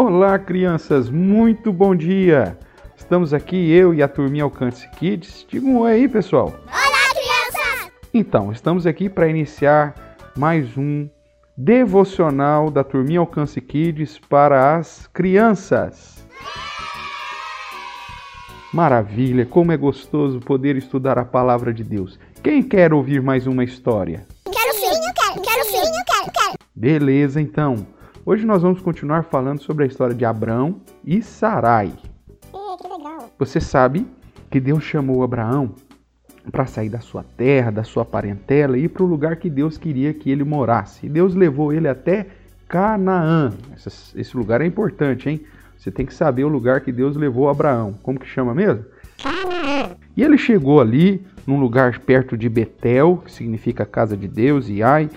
Olá, crianças, muito bom dia! Estamos aqui, eu e a turminha Alcance Kids. Diga um oi aí, pessoal. Olá, crianças! Então, estamos aqui para iniciar mais um devocional da turminha Alcance Kids para as crianças. Maravilha, como é gostoso poder estudar a palavra de Deus. Quem quer ouvir mais uma história? Quero sim, eu quero, quero sim, eu quero, quero. Beleza, então. Hoje nós vamos continuar falando sobre a história de Abraão e Sarai. Você sabe que Deus chamou Abraão para sair da sua terra, da sua parentela e ir para o lugar que Deus queria que ele morasse. E Deus levou ele até Canaã. Esse, lugar é importante, hein? Você tem que saber o lugar que Deus levou Abraão. Como que chama mesmo? E ele chegou ali, num lugar perto de Betel, que significa casa de Deus, e Ai,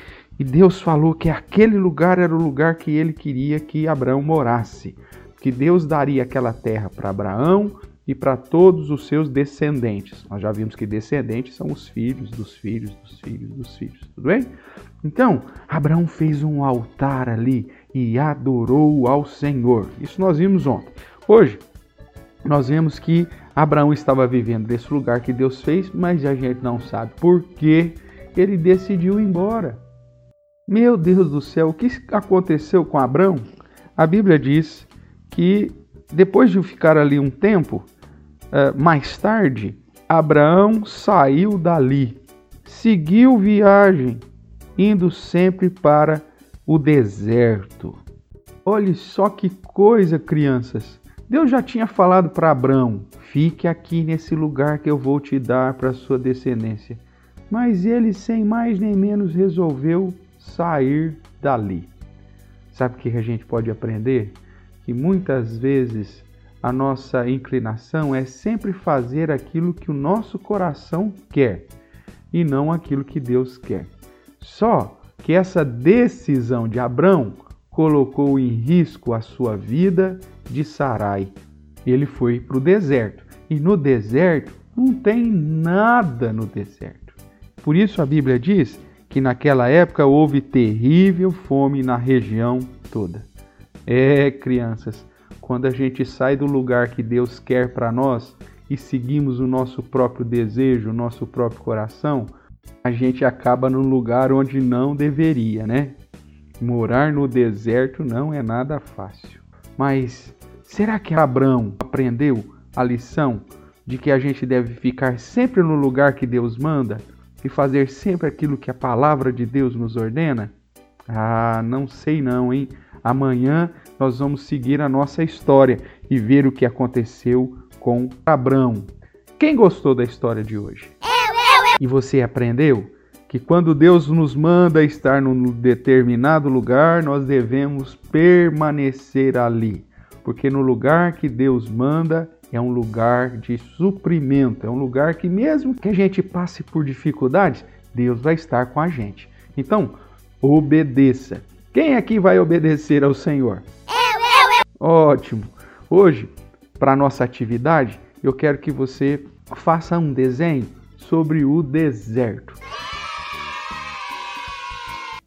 e Deus falou que aquele lugar era o lugar que ele queria que Abraão morasse, que Deus daria aquela terra para Abraão e para todos os seus descendentes. Nós já vimos que descendentes são os filhos dos filhos dos filhos dos filhos, tudo bem? Então, Abraão fez um altar ali e adorou ao Senhor. Isso nós vimos ontem. Hoje, nós vemos que Abraão estava vivendo desse lugar que Deus fez, mas a gente não sabe por que ele decidiu ir embora. Meu Deus do céu, o que aconteceu com Abraão? A Bíblia diz que depois de ficar ali um tempo, eh, mais tarde, Abraão saiu dali, seguiu viagem, indo sempre para o deserto. Olhe só que coisa, crianças. Deus já tinha falado para Abraão: fique aqui nesse lugar que eu vou te dar para sua descendência. Mas ele, sem mais nem menos, resolveu sair dali. Sabe o que a gente pode aprender? Que muitas vezes a nossa inclinação é sempre fazer aquilo que o nosso coração quer e não aquilo que Deus quer. Só que essa decisão de Abrão colocou em risco a sua vida de Sarai. Ele foi para o deserto e no deserto não tem nada no deserto. Por isso a Bíblia diz que naquela época houve terrível fome na região toda. É, crianças, quando a gente sai do lugar que Deus quer para nós e seguimos o nosso próprio desejo, o nosso próprio coração, a gente acaba num lugar onde não deveria, né? Morar no deserto não é nada fácil. Mas será que Abraão aprendeu a lição de que a gente deve ficar sempre no lugar que Deus manda? E fazer sempre aquilo que a palavra de Deus nos ordena? Ah, não sei não, hein? Amanhã nós vamos seguir a nossa história e ver o que aconteceu com Abraão. Quem gostou da história de hoje? Eu, eu, eu. E você aprendeu que quando Deus nos manda estar num determinado lugar, nós devemos permanecer ali, porque no lugar que Deus manda é um lugar de suprimento, é um lugar que, mesmo que a gente passe por dificuldades, Deus vai estar com a gente. Então, obedeça. Quem aqui vai obedecer ao Senhor? Eu, eu, eu. Ótimo! Hoje, para nossa atividade, eu quero que você faça um desenho sobre o deserto.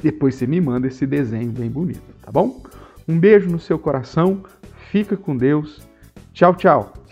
Depois você me manda esse desenho bem bonito, tá bom? Um beijo no seu coração, fica com Deus. Tchau! Tchau.